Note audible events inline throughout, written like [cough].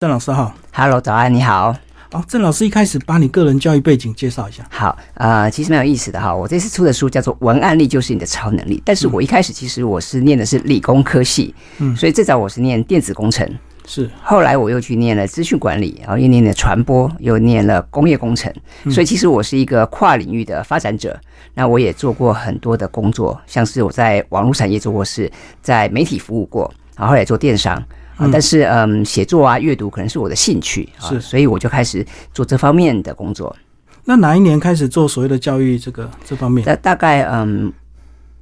郑老师好，Hello，早安，你好。好，郑老师一开始把你个人教育背景介绍一下。好，呃，其实蛮有意思的哈。我这次出的书叫做《文案力就是你的超能力》，但是我一开始其实我是念的是理工科系，嗯，所以最早我是念电子工程，是。后来我又去念了资讯管理，然后又念了传播，又念了工业工程，所以其实我是一个跨领域的发展者。那我也做过很多的工作，像是我在网络产业做过事，在媒体服务过，然后也做电商。啊，但是嗯，写作啊、阅读可能是我的兴趣啊，所以我就开始做这方面的工作。那哪一年开始做所谓的教育这个这方面？大大概嗯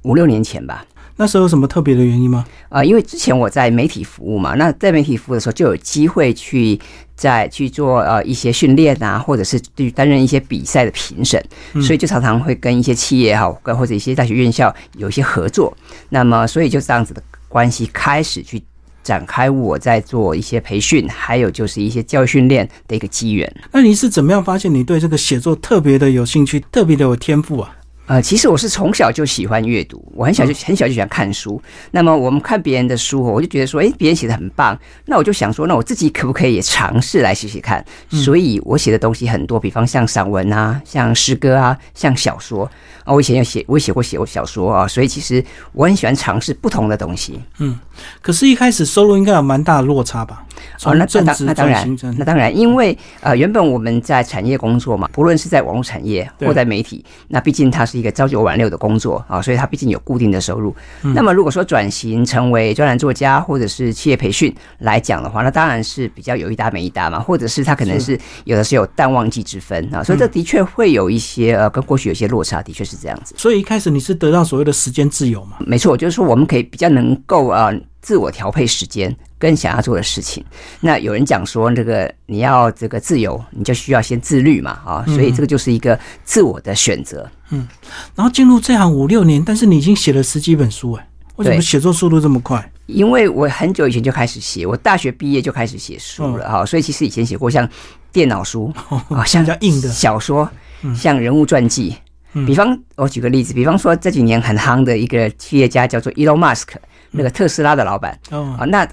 五六年前吧。那时候有什么特别的原因吗？啊，因为之前我在媒体服务嘛，那在媒体服务的时候就有机会去在去做呃一些训练啊，或者是去担任一些比赛的评审，所以就常常会跟一些企业哈，跟或者一些大学院校有一些合作。那么，所以就这样子的关系开始去。展开我在做一些培训，还有就是一些教育训练的一个机缘。那你是怎么样发现你对这个写作特别的有兴趣，特别的有天赋啊？呃，其实我是从小就喜欢阅读，我很小就很小就喜欢看书。那么我们看别人的书，我就觉得说，哎，别人写的很棒，那我就想说，那我自己可不可以也尝试来写写看？所以我写的东西很多，比方像散文啊，像诗歌啊，像小说啊。我以前有写，我也写过写过小说啊。所以其实我很喜欢尝试不同的东西。嗯，可是，一开始收入应该有蛮大的落差吧？哦，那那那当然，那当然，因为呃，原本我们在产业工作嘛，不论是在网络产业或在媒体，那毕竟它是一个朝九晚六的工作啊，所以他毕竟有固定的收入。那么如果说转型成为专栏作家或者是企业培训来讲的话，那当然是比较有一搭没一搭嘛，或者是他可能是有的是有淡旺季之分啊，所以这的确会有一些呃，跟过去有些落差，的确是这样子。所以一开始你是得到所谓的时间自由嘛？没错，就是说我们可以比较能够啊。自我调配时间跟想要做的事情，那有人讲说，这个你要这个自由，你就需要先自律嘛，啊，所以这个就是一个自我的选择。嗯，然后进入这行五六年，但是你已经写了十几本书，哎，为什么写作速度这么快？因为我很久以前就开始写，我大学毕业就开始写书了，哈，所以其实以前写过像电脑书 [laughs] 啊，像较硬的。小说，像人物传记，比方我举个例子，比方说这几年很夯的一个企业家叫做 Elon Musk。那个特斯拉的老板。哦。啊，那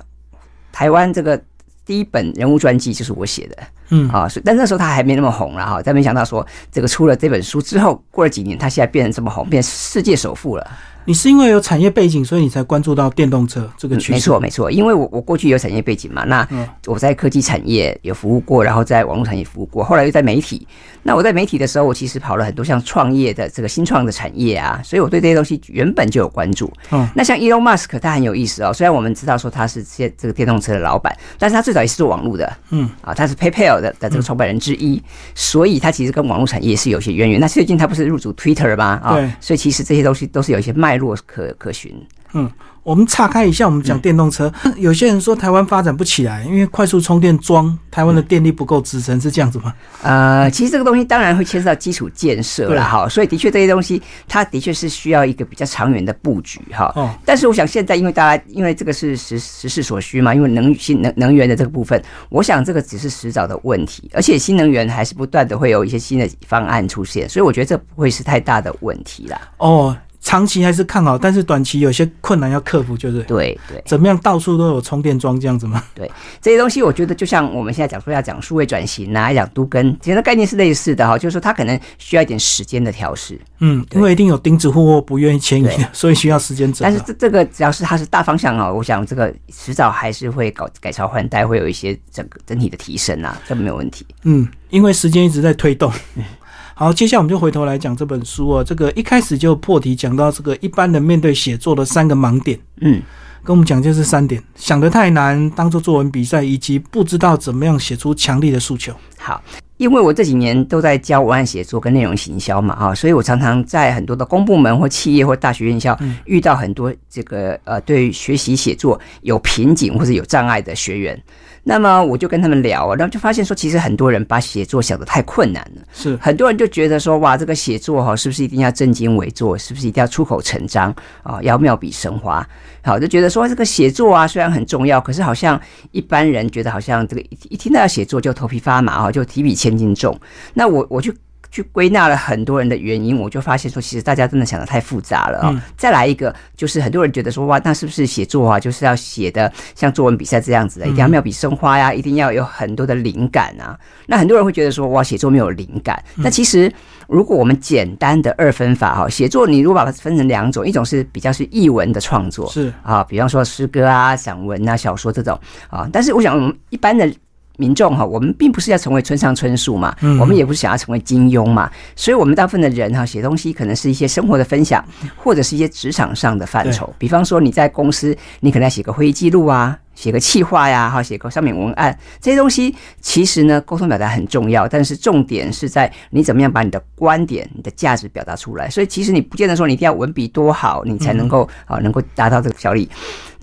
台湾这个第一本人物传记就是我写的，嗯啊，但那时候他还没那么红了哈，但没想到说这个出了这本书之后，过了几年，他现在变成这么红，变世界首富了。你是因为有产业背景，所以你才关注到电动车这个趋势。没错，没错，因为我我过去有产业背景嘛，那我在科技产业有服务过，然后在网络产业服务过，后来又在媒体。那我在媒体的时候，我其实跑了很多像创业的这个新创的产业啊，所以我对这些东西原本就有关注。嗯，那像 Elon Musk 他很有意思哦，虽然我们知道说他是这这个电动车的老板，但是他最早也是做网络的。嗯，啊，他是 PayPal 的的这个创办人之一，所以他其实跟网络产业是有些渊源。那最近他不是入主 Twitter 吗？啊，所以其实这些东西都是有一些脉络可可循。嗯。我们岔开一下，我们讲电动车。有些人说台湾发展不起来，因为快速充电桩，台湾的电力不够支撑，是这样子吗？呃，其实这个东西当然会牵涉到基础建设了哈，所以的确这些东西，它的确是需要一个比较长远的布局哈。哦。但是我想现在，因为大家因为这个是时时势所需嘛，因为能新能能源的这个部分，我想这个只是迟早的问题，而且新能源还是不断的会有一些新的方案出现，所以我觉得这不会是太大的问题啦。哦。长期还是看好，但是短期有些困难要克服，就是对对，怎么样到处都有充电桩这样子吗？[laughs] 对，这些东西我觉得就像我们现在讲说要讲数位转型啊，讲都跟其实概念是类似的哈，就是说它可能需要一点时间的调试。嗯，因为一定有钉子户不愿意迁移，所以需要时间走。但是这这个只要是它是大方向啊，我想这个迟早还是会搞改朝换代，会有一些整个整体的提升啊，这没有问题。嗯，因为时间一直在推动。[laughs] 好，接下来我们就回头来讲这本书哦。这个一开始就破题讲到这个一般人面对写作的三个盲点，嗯，跟我们讲就是三点：想得太难，当做作文比赛，以及不知道怎么样写出强力的诉求。好，因为我这几年都在教文案写作跟内容行销嘛，哈，所以我常常在很多的公部门或企业或大学院校遇到很多这个呃，对学习写作有瓶颈或者有障碍的学员。那么我就跟他们聊，然后就发现说，其实很多人把写作想得太困难了。是，很多人就觉得说，哇，这个写作哈，是不是一定要正襟危坐？是不是一定要出口成章啊？要妙笔生花？好，就觉得说这个写作啊，虽然很重要，可是好像一般人觉得好像这个一一听到要写作就头皮发麻啊，就提笔千斤重。那我我去。去归纳了很多人的原因，我就发现说，其实大家真的想的太复杂了啊。再来一个，就是很多人觉得说，哇，那是不是写作啊，就是要写的像作文比赛这样子的，一定要妙笔生花呀，一定要有很多的灵感啊？那很多人会觉得说，哇，写作没有灵感。那其实，如果我们简单的二分法哈，写作你如果把它分成两种，一种是比较是译文的创作，是啊，比方说诗歌啊、散文啊、小说这种啊。但是我想，我们一般的。民众哈，我们并不是要成为村上春树嘛，我们也不是想要成为金庸嘛，所以，我们大部分的人哈，写东西可能是一些生活的分享，或者是一些职场上的范畴。比方说，你在公司，你可能要写个会议记录啊。写个企划呀，哈，写个上面文案这些东西，其实呢，沟通表达很重要，但是重点是在你怎么样把你的观点、你的价值表达出来。所以，其实你不见得说你一定要文笔多好，你才能够啊，能够达到这个效力。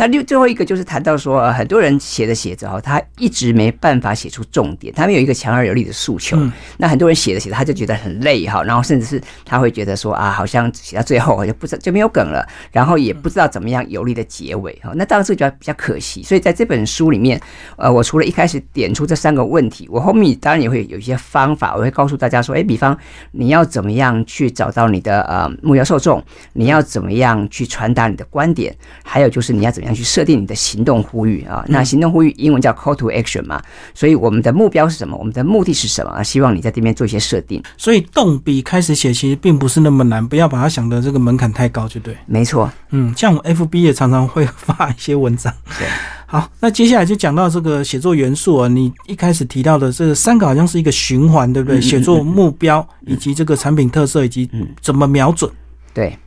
那六最后一个就是谈到说，很多人写着写着哈，他一直没办法写出重点，他没有一个强而有力的诉求。那很多人写着写着，他就觉得很累哈，然后甚至是他会觉得说啊，好像写到最后好像不知就没有梗了，然后也不知道怎么样有力的结尾哈。那当然这个就比较可惜。所以。在这本书里面，呃，我除了一开始点出这三个问题，我后面当然也会有一些方法，我会告诉大家说，哎，比方你要怎么样去找到你的呃目标受众，你要怎么样去传达你的观点，还有就是你要怎么样去设定你的行动呼吁啊？那行动呼吁英文叫 call to action 嘛，所以我们的目标是什么？我们的目的是什么？希望你在这边做一些设定。所以动笔开始写其实并不是那么难，不要把它想的这个门槛太高，就对。没错，嗯，像我 FB 也常常会发一些文章。对。好，那接下来就讲到这个写作元素啊。你一开始提到的这三个好像是一个循环，对不对？写作目标以及这个产品特色以及怎么瞄准。对，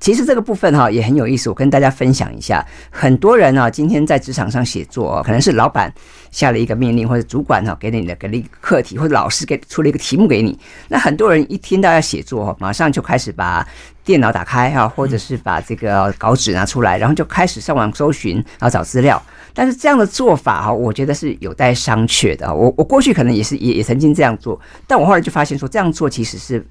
其实这个部分哈也很有意思，我跟大家分享一下。很多人啊，今天在职场上写作，可能是老板下了一个命令，或者主管哈给你的给了一个课题，或者老师给出了一个题目给你。那很多人一听到要写作，马上就开始把。电脑打开哈，或者是把这个稿纸拿出来，然后就开始上网搜寻，然后找资料。但是这样的做法哈，我觉得是有待商榷的。我我过去可能也是也也曾经这样做，但我后来就发现说这样做其实是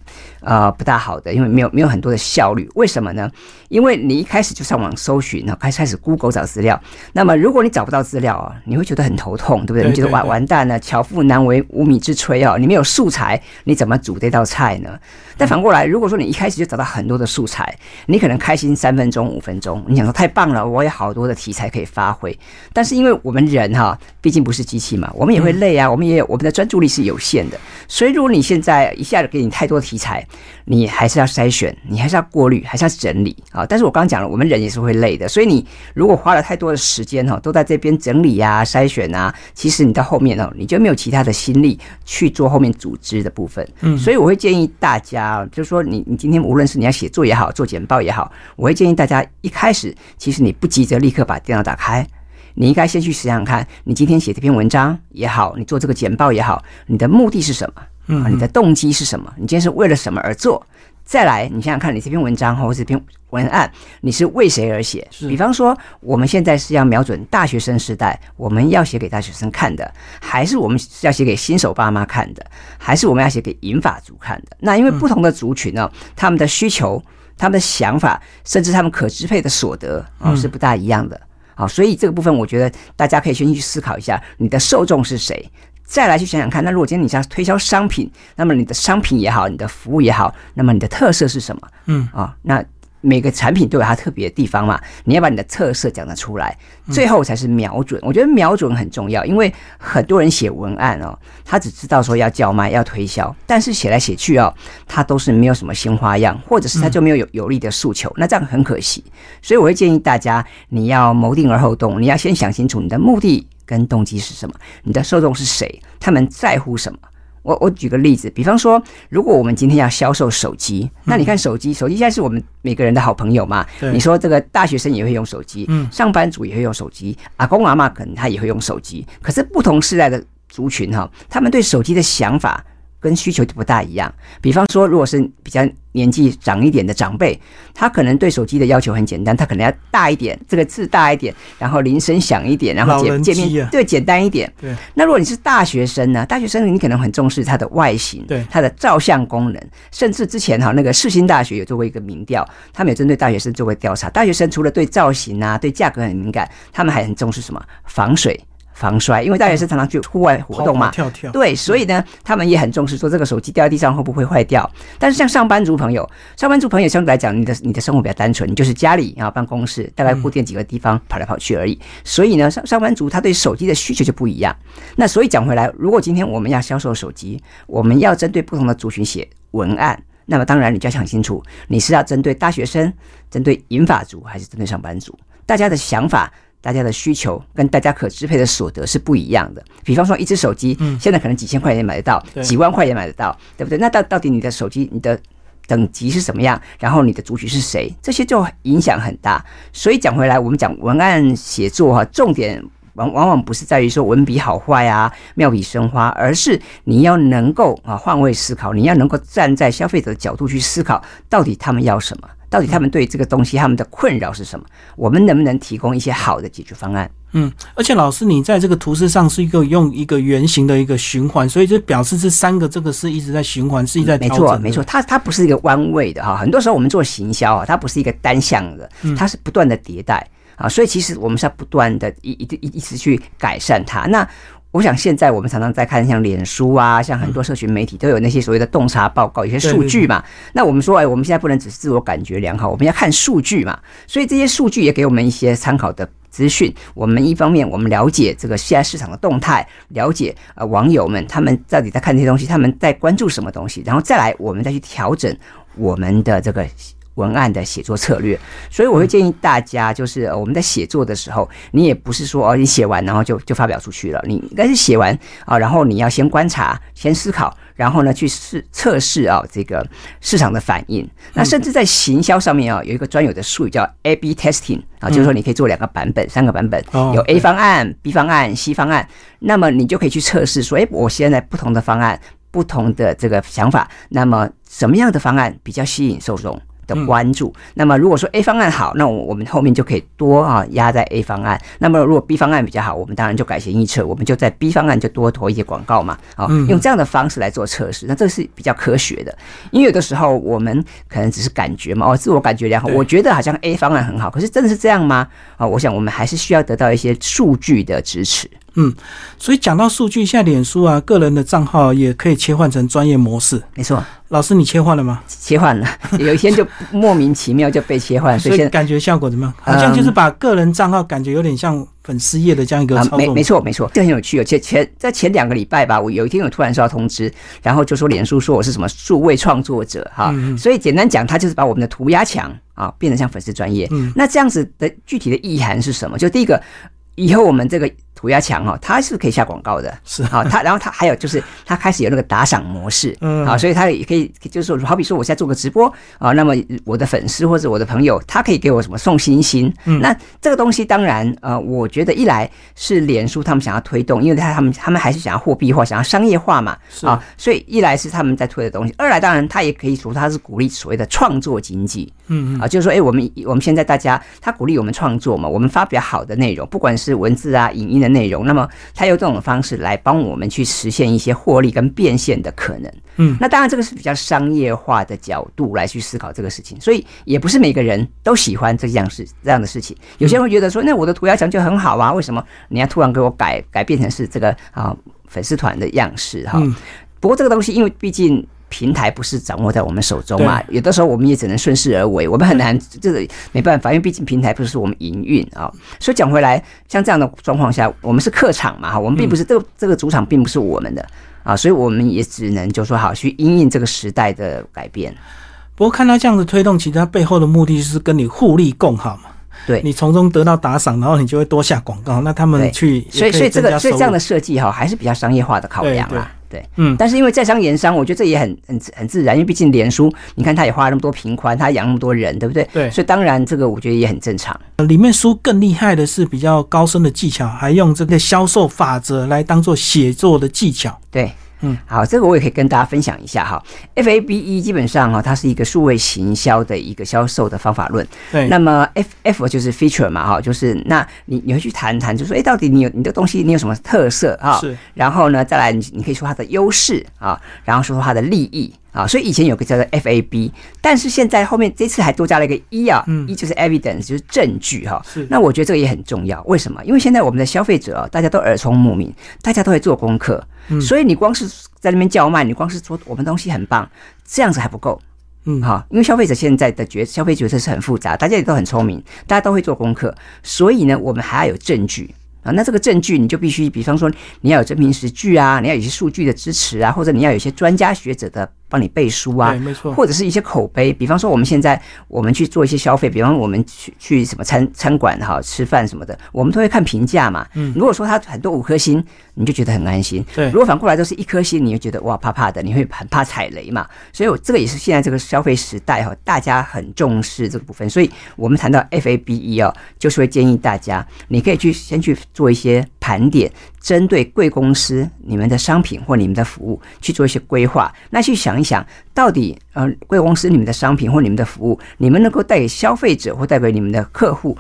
呃不大好的，因为没有没有很多的效率。为什么呢？因为你一开始就上网搜寻，然后开始开始 Google 找资料。那么如果你找不到资料啊，你会觉得很头痛，对不对？你觉得完完蛋了，巧妇难为无米之炊哦，你没有素材，你怎么煮这道菜呢？但反过来，如果说你一开始就找到很多的素材，你可能开心三分钟、五分钟，你想说太棒了，我有好多的题材可以发挥。但是因为我们人哈，毕竟不是机器嘛，我们也会累啊，我们也有我们的专注力是有限的。所以如果你现在一下子给你太多题材，你还是要筛选，你还是要过滤，还是要整理啊。但是我刚刚讲了，我们人也是会累的，所以你如果花了太多的时间哈，都在这边整理呀、筛选啊，其实你到后面哦，你就没有其他的心力去做后面组织的部分。嗯，所以我会建议大家。啊，就是说，你你今天无论是你要写作也好，做简报也好，我会建议大家一开始，其实你不急着立刻把电脑打开，你应该先去想想看，你今天写这篇文章也好，你做这个简报也好，你的目的是什么？嗯，你的动机是什么？你今天是为了什么而做？再来，你想想看，你这篇文章或者这篇文案，你是为谁而写？比方说，我们现在是要瞄准大学生时代，我们要写给大学生看的，还是我们是要写给新手爸妈看的，还是我们要写给银发族看的？那因为不同的族群呢，他们的需求、他们的想法，甚至他们可支配的所得啊，是不大一样的。好，所以这个部分，我觉得大家可以先去思考一下，你的受众是谁。再来去想想看，那如果今天你想推销商品，那么你的商品也好，你的服务也好，那么你的特色是什么？嗯啊，那每个产品都有它特别的地方嘛，你要把你的特色讲得出来，最后才是瞄准。我觉得瞄准很重要，因为很多人写文案哦，他只知道说要叫卖、要推销，但是写来写去哦，他都是没有什么新花样，或者是他就没有有有力的诉求，那这样很可惜。所以我会建议大家，你要谋定而后动，你要先想清楚你的目的。跟动机是什么？你的受众是谁？他们在乎什么？我我举个例子，比方说，如果我们今天要销售手机，那你看手机，手机现在是我们每个人的好朋友嘛？你说这个大学生也会用手机，嗯，上班族也会用手机，阿公阿妈可能他也会用手机。可是不同时代的族群哈，他们对手机的想法。跟需求就不大一样。比方说，如果是比较年纪长一点的长辈，他可能对手机的要求很简单，他可能要大一点，这个字大一点，然后铃声响一点，然后简界面对简单一点。对。那如果你是大学生呢？大学生你可能很重视它的外形，对它的照相功能，甚至之前哈那个世新大学有做过一个民调，他们有针对大学生做过调查。大学生除了对造型啊、对价格很敏感，他们还很重视什么防水。防摔，因为大学生常常去户外活动嘛，跳跳。对，所以呢，他们也很重视说这个手机掉在地上会不会坏掉。但是像上班族朋友，上班族朋友相对来讲，你的你的生活比较单纯，你就是家里啊办公室，大概固定几个地方跑来跑去而已。所以呢，上上班族他对手机的需求就不一样。那所以讲回来，如果今天我们要销售手机，我们要针对不同的族群写文案，那么当然你就要想清楚，你是要针对大学生、针对银发族，还是针对上班族？大家的想法。大家的需求跟大家可支配的所得是不一样的。比方说，一只手机，现在可能几千块钱买得到，几万块也买得到，对不对？那到到底你的手机，你的等级是什么样？然后你的族群是谁？这些就影响很大。所以讲回来，我们讲文案写作哈，重点往往往不是在于说文笔好坏啊、妙笔生花，而是你要能够啊换位思考，你要能够站在消费者的角度去思考，到底他们要什么。到底他们对这个东西他们的困扰是什么？我们能不能提供一些好的解决方案？嗯，而且老师，你在这个图示上是一个用一个圆形的一个循环，所以就表示这三个这个是一直在循环，是一直在没错没错，它它不是一个弯位的哈。很多时候我们做行销啊，它不是一个单向的，它是不断的迭代啊，所以其实我们是要不断的一一一一直去改善它。那我想现在我们常常在看像脸书啊，像很多社群媒体都有那些所谓的洞察报告，有些数据嘛。那我们说，哎，我们现在不能只是自我感觉良好，我们要看数据嘛。所以这些数据也给我们一些参考的资讯。我们一方面我们了解这个现在市场的动态，了解呃网友们他们到底在看这些东西，他们在关注什么东西，然后再来我们再去调整我们的这个。文案的写作策略，所以我会建议大家，就是我们在写作的时候，你也不是说哦，你写完然后就就发表出去了，你应该是写完啊，然后你要先观察，先思考，然后呢去试测试啊这个市场的反应。那甚至在行销上面啊，有一个专有的术语叫 A/B testing 啊，就是说你可以做两个版本、三个版本，有 A 方案、B 方案、C 方案，那么你就可以去测试说，哎，我现在不同的方案、不同的这个想法，那么什么样的方案比较吸引受众？的关注，那么如果说 A 方案好，那我我们后面就可以多啊压在 A 方案。那么如果 B 方案比较好，我们当然就改弦易辙，我们就在 B 方案就多投一些广告嘛，啊，用这样的方式来做测试，那这是比较科学的。因为有的时候我们可能只是感觉嘛，哦，自我感觉良好，我觉得好像 A 方案很好，可是真的是这样吗？啊，我想我们还是需要得到一些数据的支持。嗯，所以讲到数据，现在脸书啊，个人的账号也可以切换成专业模式。没错，老师，你切换了吗？切换了，[laughs] 有一天就莫名其妙就被切换，所以感觉效果怎么样？好像就是把个人账号感觉有点像粉丝页的这样一个操作。没没错没错，这很有趣。前前在前两个礼拜吧，我有一天我突然收到通知，然后就说脸书说我是什么数位创作者哈，所以简单讲，他就是把我们的涂鸦墙啊变成像粉丝专业。嗯那这样子的具体的意涵是什么？就第一个，以后我们这个。涂鸦墙哈，它是可以下广告的，是。好，它然后它还有就是它开始有那个打赏模式，嗯，啊，所以它也可以就是说，好比说我现在做个直播啊，那么我的粉丝或者我的朋友，他可以给我什么送星星，嗯，那这个东西当然呃，我觉得一来是脸书他们想要推动，因为他他们他们还是想要货币化，想要商业化嘛，啊，所以一来是他们在推的东西，二来当然他也可以说他是鼓励所谓的创作经济，嗯嗯，啊，就是说哎，我们我们现在大家他鼓励我们创作嘛，我们发表好的内容，不管是文字啊、影音的内容，那么他用这种方式来帮我们去实现一些获利跟变现的可能。嗯，那当然这个是比较商业化的角度来去思考这个事情，所以也不是每个人都喜欢这样事这样的事情。有些人会觉得说，那我的涂鸦墙就很好啊，为什么你要突然给我改改变成是这个啊粉丝团的样式哈？不过这个东西，因为毕竟。平台不是掌握在我们手中嘛？有的时候我们也只能顺势而为，我们很难，这个没办法，因为毕竟平台不是我们营运啊。所以讲回来，像这样的状况下，我们是客场嘛，哈，我们并不是这个这个主场并不是我们的啊，所以我们也只能就说好去因应这个时代的改变。不过看他这样子推动，其实他背后的目的就是跟你互利共好嘛。对你从中得到打赏，然后你就会多下广告，那他们去，所以所以这个所以这样的设计哈，还是比较商业化的考量啦。对，嗯，但是因为在商言商，我觉得这也很很很自然，因为毕竟脸书，你看他也花了那么多平宽，他养那么多人，对不对？对，所以当然这个我觉得也很正常。里面书更厉害的是比较高深的技巧，还用这个销售法则来当做写作的技巧。对，嗯，好，这个我也可以跟大家分享一下哈。F A B E 基本上哈，它是一个数位行销的一个销售的方法论。对，那么 F F 就是 feature 嘛哈，就是那你你会去谈谈，就说哎，到底你有你的东西你有什么特色啊？是，然后呢，再来你你可以说它的优势啊，然后说说它的利益。啊，所以以前有个叫做 FAB，但是现在后面这次还多加了一个 E 啊，E 就是 evidence，就是证据哈。是。那我觉得这个也很重要，为什么？因为现在我们的消费者大家都耳聪目明，大家都会做功课，所以你光是在那边叫卖，你光是说我们东西很棒，这样子还不够。嗯，哈，因为消费者现在的决消费决策是很复杂，大家也都很聪明，大家都会做功课，所以呢，我们还要有证据。啊，那这个证据你就必须，比方说你要有真凭实据啊，你要有一些数据的支持啊，或者你要有一些专家学者的。帮你背书啊，没错，或者是一些口碑，比方说我们现在我们去做一些消费，比方我们去去什么餐餐馆哈吃饭什么的，我们都会看评价嘛。嗯，如果说它很多五颗星，你就觉得很安心。对，如果反过来都是一颗星，你就觉得哇怕怕的，你会很怕踩雷嘛。所以，我这个也是现在这个消费时代哈，大家很重视这个部分。所以我们谈到 FABE 哦，就是会建议大家，你可以去先去做一些盘点。针对贵公司你们的商品或你们的服务去做一些规划，那去想一想，到底呃贵公司你们的商品或你们的服务，你们能够带给消费者或带给你们的客户，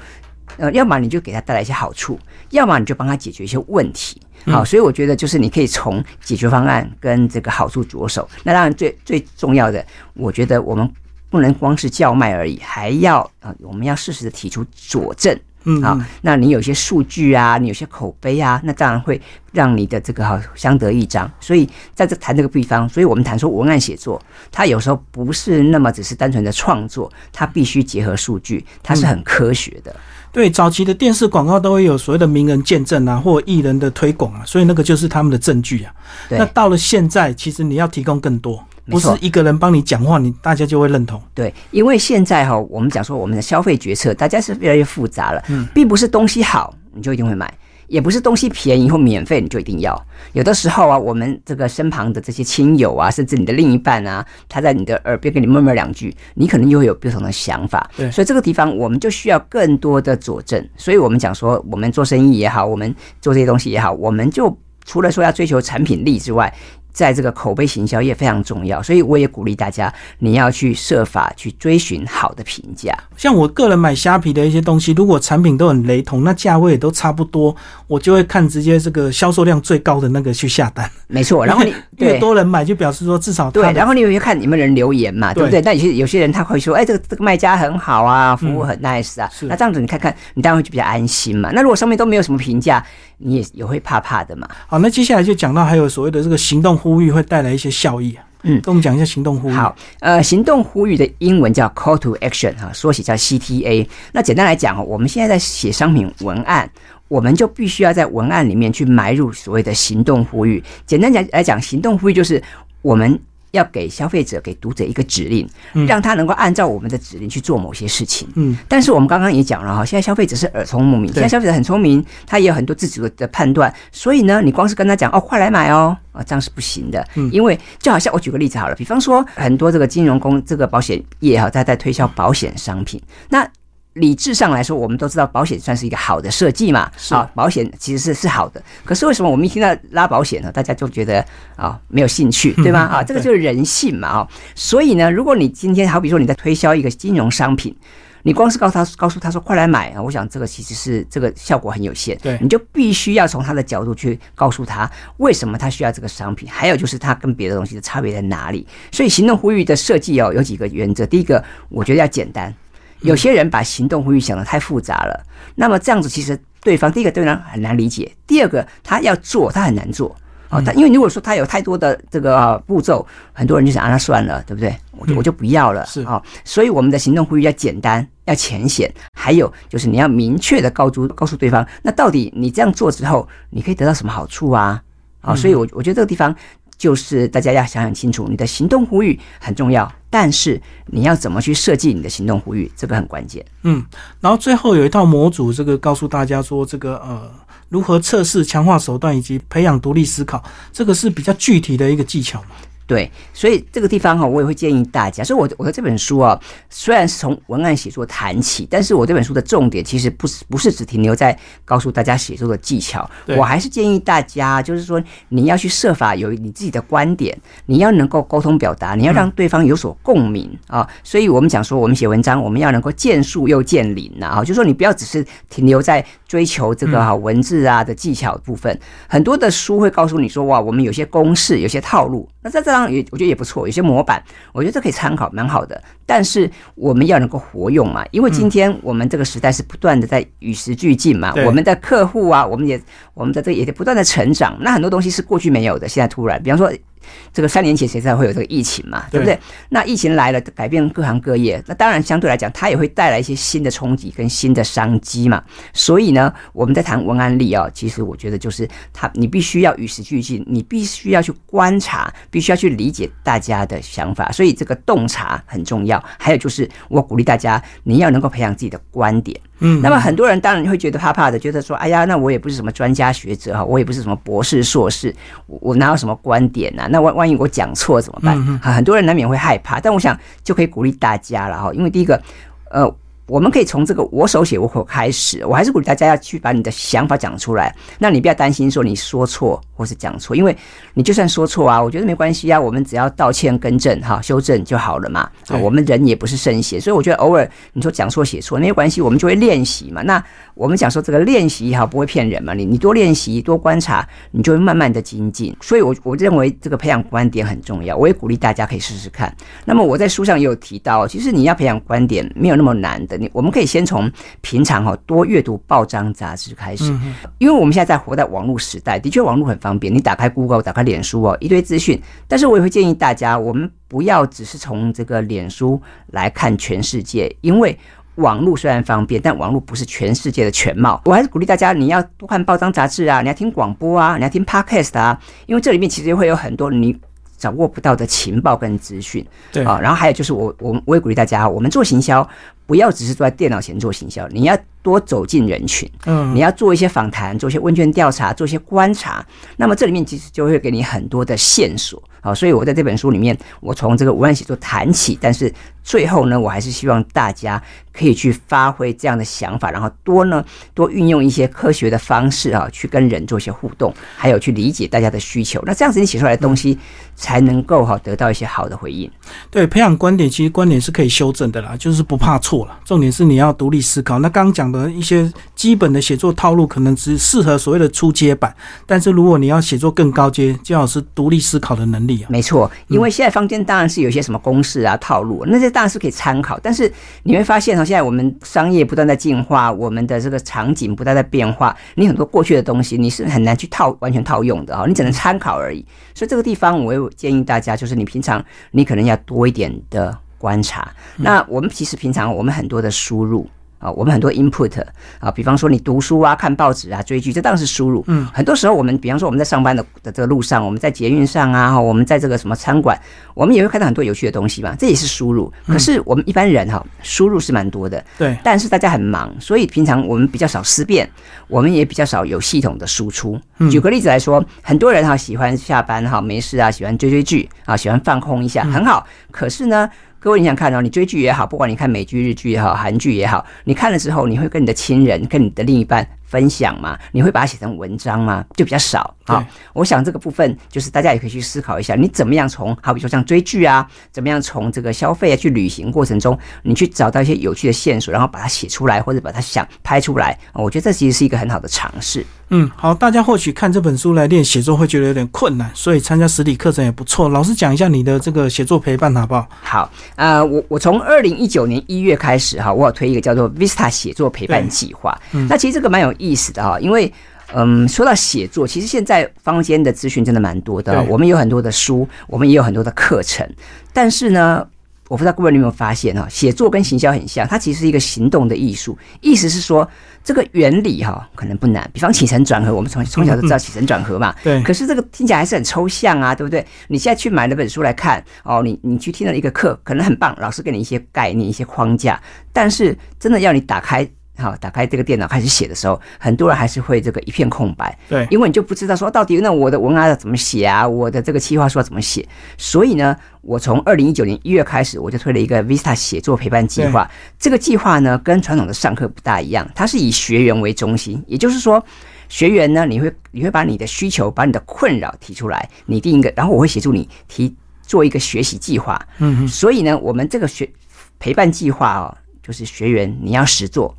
呃，要么你就给他带来一些好处，要么你就帮他解决一些问题。好，所以我觉得就是你可以从解决方案跟这个好处着手。那当然最最重要的，我觉得我们不能光是叫卖而已，还要啊，我们要适时的提出佐证。嗯，好，那你有些数据啊，你有些口碑啊，那当然会让你的这个好相得益彰。所以在这谈这个地方，所以我们谈说文案写作，它有时候不是那么只是单纯的创作，它必须结合数据，它是很科学的。对，早期的电视广告都会有所谓的名人见证啊，或艺人的推广啊，所以那个就是他们的证据啊。那到了现在，其实你要提供更多。不是一个人帮你讲话，你大家就会认同。对，因为现在哈，我们讲说我们的消费决策，大家是越来越复杂了。嗯，并不是东西好你就一定会买，也不是东西便宜或免费你就一定要。有的时候啊，我们这个身旁的这些亲友啊，甚至你的另一半啊，他在你的耳边跟你闷闷两句，你可能就会有不同的想法。对，所以这个地方我们就需要更多的佐证。所以我们讲说，我们做生意也好，我们做这些东西也好，我们就除了说要追求产品力之外。在这个口碑行销也非常重要，所以我也鼓励大家，你要去设法去追寻好的评价。像我个人买虾皮的一些东西，如果产品都很雷同，那价位也都差不多，我就会看直接这个销售量最高的那个去下单。没错，[laughs] 然后你越多人买，就表示说至少对。然后你有去看你们人留言嘛，对不对？那有些有些人他会说，哎，这个这个卖家很好啊，服务很 nice 啊。那这样子你看看，你当然会就比较安心嘛。那如果上面都没有什么评价，你也也会怕怕的嘛。好，那接下来就讲到还有所谓的这个行动呼吁会带来一些。效益啊，嗯，跟我们讲一下行动呼吁。好，呃，行动呼吁的英文叫 call to action 哈，缩写叫 CTA。那简单来讲我们现在在写商品文案，我们就必须要在文案里面去埋入所谓的行动呼吁。简单讲来讲，行动呼吁就是我们。要给消费者、给读者一个指令，让他能够按照我们的指令去做某些事情。嗯，但是我们刚刚也讲了哈，现在消费者是耳聪目明，现在消费者很聪明，他也有很多自己的判断。所以呢，你光是跟他讲哦，快来买哦，啊，这样是不行的。嗯，因为就好像我举个例子好了，比方说很多这个金融公这个保险业哈，他在推销保险商品，那。理智上来说，我们都知道保险算是一个好的设计嘛，啊，保险其实是是好的。可是为什么我们一听到拉保险呢，大家就觉得啊没有兴趣，对吗？[laughs] 啊，这个就是人性嘛，啊，所以呢，如果你今天好比说你在推销一个金融商品，你光是告诉他告诉他说快来买啊，我想这个其实是这个效果很有限。对，你就必须要从他的角度去告诉他为什么他需要这个商品，还有就是他跟别的东西的差别在哪里。所以行动呼吁的设计哦，有几个原则，第一个我觉得要简单。有些人把行动呼吁想的太复杂了，那么这样子其实对方第一个对方很难理解，第二个他要做他很难做哦，他因为如果说他有太多的这个步骤，很多人就想啊那算了，对不对？我就我就不要了是啊，所以我们的行动呼吁要简单，要浅显，还有就是你要明确的告诉告诉对方，那到底你这样做之后，你可以得到什么好处啊？啊，所以我我觉得这个地方。就是大家要想想清楚，你的行动呼吁很重要，但是你要怎么去设计你的行动呼吁，这个很关键。嗯，然后最后有一套模组，这个告诉大家说，这个呃，如何测试强化手段以及培养独立思考，这个是比较具体的一个技巧嘛。对，所以这个地方哈，我也会建议大家。所以，我我的这本书啊，虽然是从文案写作谈起，但是我这本书的重点其实不是不是只停留在告诉大家写作的技巧。我还是建议大家，就是说你要去设法有你自己的观点，你要能够沟通表达，你要让对方有所共鸣啊。所以我们讲说，我们写文章，我们要能够见树又见林呐啊，就说你不要只是停留在追求这个哈文字啊的技巧部分。很多的书会告诉你说，哇，我们有些公式，有些套路。那在这样也我觉得也不错，有些模板，我觉得这可以参考，蛮好的。但是我们要能够活用嘛，因为今天我们这个时代是不断的在与时俱进嘛，我们的客户啊，我们也我们的这个也在不断的成长。那很多东西是过去没有的，现在突然，比方说。这个三年前谁才会有这个疫情嘛？对不对？那疫情来了，改变各行各业，那当然相对来讲，它也会带来一些新的冲击跟新的商机嘛。所以呢，我们在谈文案力啊，其实我觉得就是它，你必须要与时俱进，你必须要去观察，必须要去理解大家的想法。所以这个洞察很重要。还有就是，我鼓励大家，你要能够培养自己的观点。嗯，那么很多人当然会觉得怕怕的，觉得说，哎呀，那我也不是什么专家学者哈，我也不是什么博士硕士，我我哪有什么观点呢？那万万一我讲错怎么办？啊，很多人难免会害怕。但我想就可以鼓励大家了哈，因为第一个，呃。我们可以从这个我手写我口开始，我还是鼓励大家要去把你的想法讲出来。那你不要担心说你说错或是讲错，因为你就算说错啊，我觉得没关系啊，我们只要道歉、更正、哈修正就好了嘛。我们人也不是圣贤，所以我觉得偶尔你说讲错写错没有关系，我们就会练习嘛。那我们讲说这个练习哈不会骗人嘛，你你多练习多观察，你就会慢慢的精进。所以，我我认为这个培养观点很重要，我也鼓励大家可以试试看。那么我在书上也有提到，其实你要培养观点没有那么难的。你我们可以先从平常哈多阅读报章杂志开始，因为我们现在在活在网络时代，的确网络很方便，你打开 Google，打开脸书哦，一堆资讯。但是我也会建议大家，我们不要只是从这个脸书来看全世界，因为网络虽然方便，但网络不是全世界的全貌。我还是鼓励大家，你要多看报章杂志啊，你要听广播啊，你要听 Podcast 啊，因为这里面其实会有很多你。掌握不到的情报跟资讯，对。啊，然后还有就是我我我也鼓励大家，我们做行销不要只是坐在电脑前做行销，你要多走进人群，嗯，你要做一些访谈，做一些问卷调查，做一些观察，那么这里面其实就会给你很多的线索，好，所以我在这本书里面，我从这个文案写作谈起，但是最后呢，我还是希望大家。可以去发挥这样的想法，然后多呢多运用一些科学的方式啊，去跟人做一些互动，还有去理解大家的需求。那这样子你写出来的东西才能够哈得到一些好的回应。对，培养观点，其实观点是可以修正的啦，就是不怕错了。重点是你要独立思考。那刚刚讲可能一些基本的写作套路，可能只适合所谓的初阶版，但是如果你要写作更高阶，最好是独立思考的能力啊。没错，因为现在坊间当然是有些什么公式啊套路，那些当然是可以参考，但是你会发现哈。现在我们商业不断在进化，我们的这个场景不断在变化，你很多过去的东西你是很难去套完全套用的啊，你只能参考而已。所以这个地方，我也建议大家，就是你平常你可能要多一点的观察。那我们其实平常我们很多的输入。啊，我们很多 input 啊，比方说你读书啊、看报纸啊、追剧，这当然是输入。嗯，很多时候我们，比方说我们在上班的的这个路上，我们在捷运上啊，我们在这个什么餐馆，我们也会看到很多有趣的东西嘛，这也是输入。可是我们一般人哈，输入是蛮多的。对。但是大家很忙，所以平常我们比较少思辨，我们也比较少有系统的输出。举个例子来说，很多人哈喜欢下班哈没事啊，喜欢追追剧啊，喜欢放空一下，很好。可是呢？各位，你想看哦？你追剧也好，不管你看美剧、日剧也好，韩剧也好，你看了之后，你会跟你的亲人、跟你的另一半。分享嘛？你会把它写成文章吗？就比较少啊。我想这个部分就是大家也可以去思考一下，你怎么样从好比说像追剧啊，怎么样从这个消费啊去旅行过程中，你去找到一些有趣的线索，然后把它写出来，或者把它想拍出来。我觉得这其实是一个很好的尝试。嗯，好，大家或许看这本书来练写作会觉得有点困难，所以参加实体课程也不错。老师讲一下你的这个写作陪伴好不好？好，呃，我我从二零一九年一月开始哈，我有推一个叫做 Vista 写作陪伴计划。嗯那其实这个蛮有。意思的哈，因为嗯，说到写作，其实现在坊间的资讯真的蛮多的。我们有很多的书，我们也有很多的课程。但是呢，我不知道各位有没有发现哈，写作跟行销很像，它其实是一个行动的艺术。意思是说，这个原理哈可能不难，比方起承转合，我们从从小就知道起承转合嘛。对。可是这个听起来还是很抽象啊，对不对？你现在去买了本书来看哦，你你去听了一个课，可能很棒，老师给你一些概念、一些框架，但是真的要你打开。好，打开这个电脑开始写的时候，很多人还是会这个一片空白，对，因为你就不知道说到底那我的文案要怎么写啊，我的这个计划书要怎么写。所以呢，我从二零一九年一月开始，我就推了一个 Vista 写作陪伴计划。这个计划呢，跟传统的上课不大一样，它是以学员为中心，也就是说，学员呢，你会你会把你的需求、把你的困扰提出来，你定一个，然后我会协助你提做一个学习计划。嗯，所以呢，我们这个学陪伴计划哦，就是学员你要实做。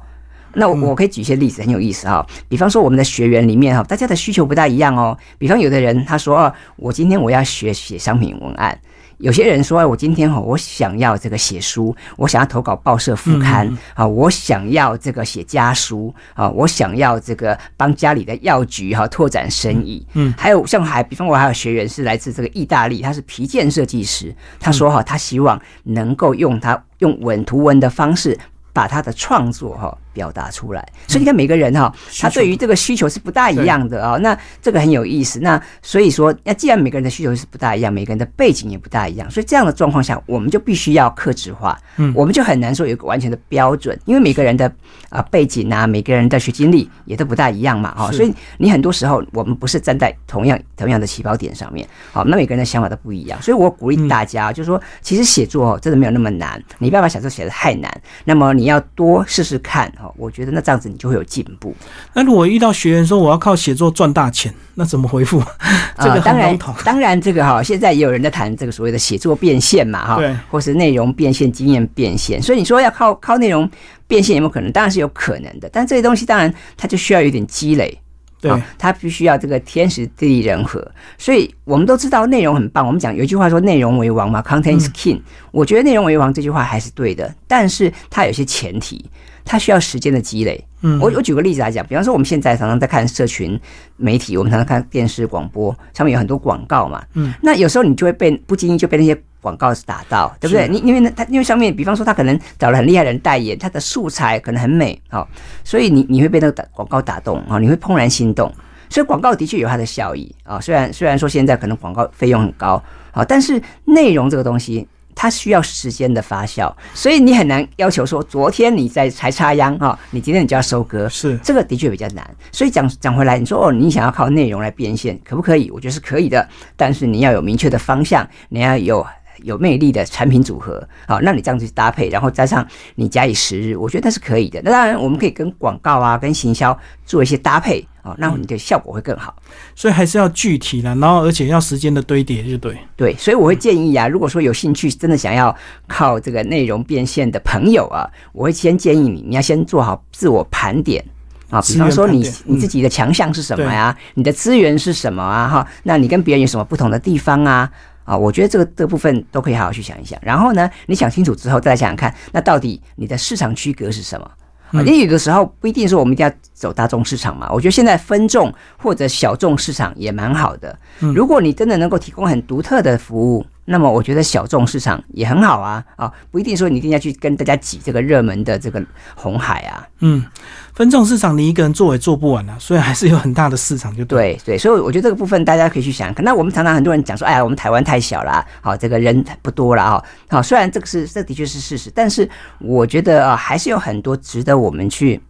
那我我可以举一些例子，很有意思哈。比方说，我们的学员里面哈，大家的需求不大一样哦。比方有的人他说，我今天我要学写商品文案；有些人说，我今天哈，我想要这个写书，我想要投稿报社副刊啊，我想要这个写家书啊，我想要这个帮家里的药局哈拓展生意。嗯，还有像还比方我还有学员是来自这个意大利，他是皮件设计师，他说哈，他希望能够用他用稳图文的方式。把他的创作哈表达出来，所以你看每个人哈，他对于这个需求是不大一样的啊。那这个很有意思。那所以说，那既然每个人的需求是不大一样，每个人的背景也不大一样，所以这样的状况下，我们就必须要克制化。嗯，我们就很难说有一个完全的标准，因为每个人的啊背景啊，每个人的学经历也都不大一样嘛。哈，所以你很多时候我们不是站在同样同样的起跑点上面。好，那每个人的想法都不一样。所以我鼓励大家，就是说，其实写作真的没有那么难，你不要把小说写的太难。那么你。你要多试试看哈，我觉得那这样子你就会有进步。那如果遇到学员说我要靠写作赚大钱，那怎么回复？[laughs] 这个当然，当然这个哈，现在也有人在谈这个所谓的写作变现嘛哈，对，或是内容变现、经验变现。所以你说要靠靠内容变现有没有可能？当然是有可能的，但这些东西当然它就需要有点积累。对，它必须要这个天时地利人和，所以我们都知道内容很棒。我们讲有一句话说“内容为王”嘛，“Content is king”。我觉得“内容为王”这句话还是对的，但是它有些前提，它需要时间的积累。嗯，我我举个例子来讲，比方说我们现在常常在看社群媒体，我们常常看电视广播，上面有很多广告嘛。嗯，那有时候你就会被不经意就被那些。广告打到，对不对？你因为它因为上面，比方说他可能找了很厉害的人代言，他的素材可能很美，好，所以你你会被那个打广告打动啊，你会怦然心动。所以广告的确有它的效益啊，虽然虽然说现在可能广告费用很高啊，但是内容这个东西它需要时间的发酵，所以你很难要求说昨天你在才插秧哦，你今天你就要收割，是这个的确比较难。所以讲讲回来，你说哦，你想要靠内容来变现，可不可以？我觉得是可以的，但是你要有明确的方向，你要有。有魅力的产品组合，好，那你这样子搭配，然后加上你假以时日，我觉得那是可以的。那当然，我们可以跟广告啊、跟行销做一些搭配，哦，那你的效果会更好。所以还是要具体的，然后而且要时间的堆叠，就对。对，所以我会建议啊，如果说有兴趣，真的想要靠这个内容变现的朋友啊，我会先建议你，你要先做好自我盘点啊，比方说你你自己的强项是什么呀？你的资源是什么啊？哈，那你跟别人有什么不同的地方啊？啊，我觉得这个这部分都可以好好去想一想。然后呢，你想清楚之后，再来想想看，那到底你的市场区隔是什么？啊，因为有的时候不一定说我们一定要走大众市场嘛。我觉得现在分众或者小众市场也蛮好的。如果你真的能够提供很独特的服务。那么我觉得小众市场也很好啊，啊，不一定说你一定要去跟大家挤这个热门的这个红海啊。嗯，分众市场你一个人做也做不完啊，所以还是有很大的市场就对对，所以我觉得这个部分大家可以去想。那我们常常很多人讲说，哎呀，我们台湾太小了，好，这个人不多了啊。好，虽然这个是这的确是事实，但是我觉得啊，还是有很多值得我们去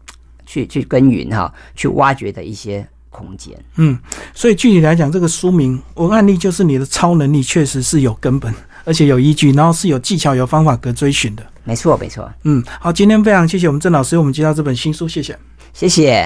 去去耕耘哈，去挖掘的一些。空间，嗯，所以具体来讲，这个书名文案力就是你的超能力，确实是有根本，而且有依据，然后是有技巧、有方法可追寻的。没错，没错。嗯，好，今天非常谢谢我们郑老师，我们介绍这本新书，谢谢，谢谢。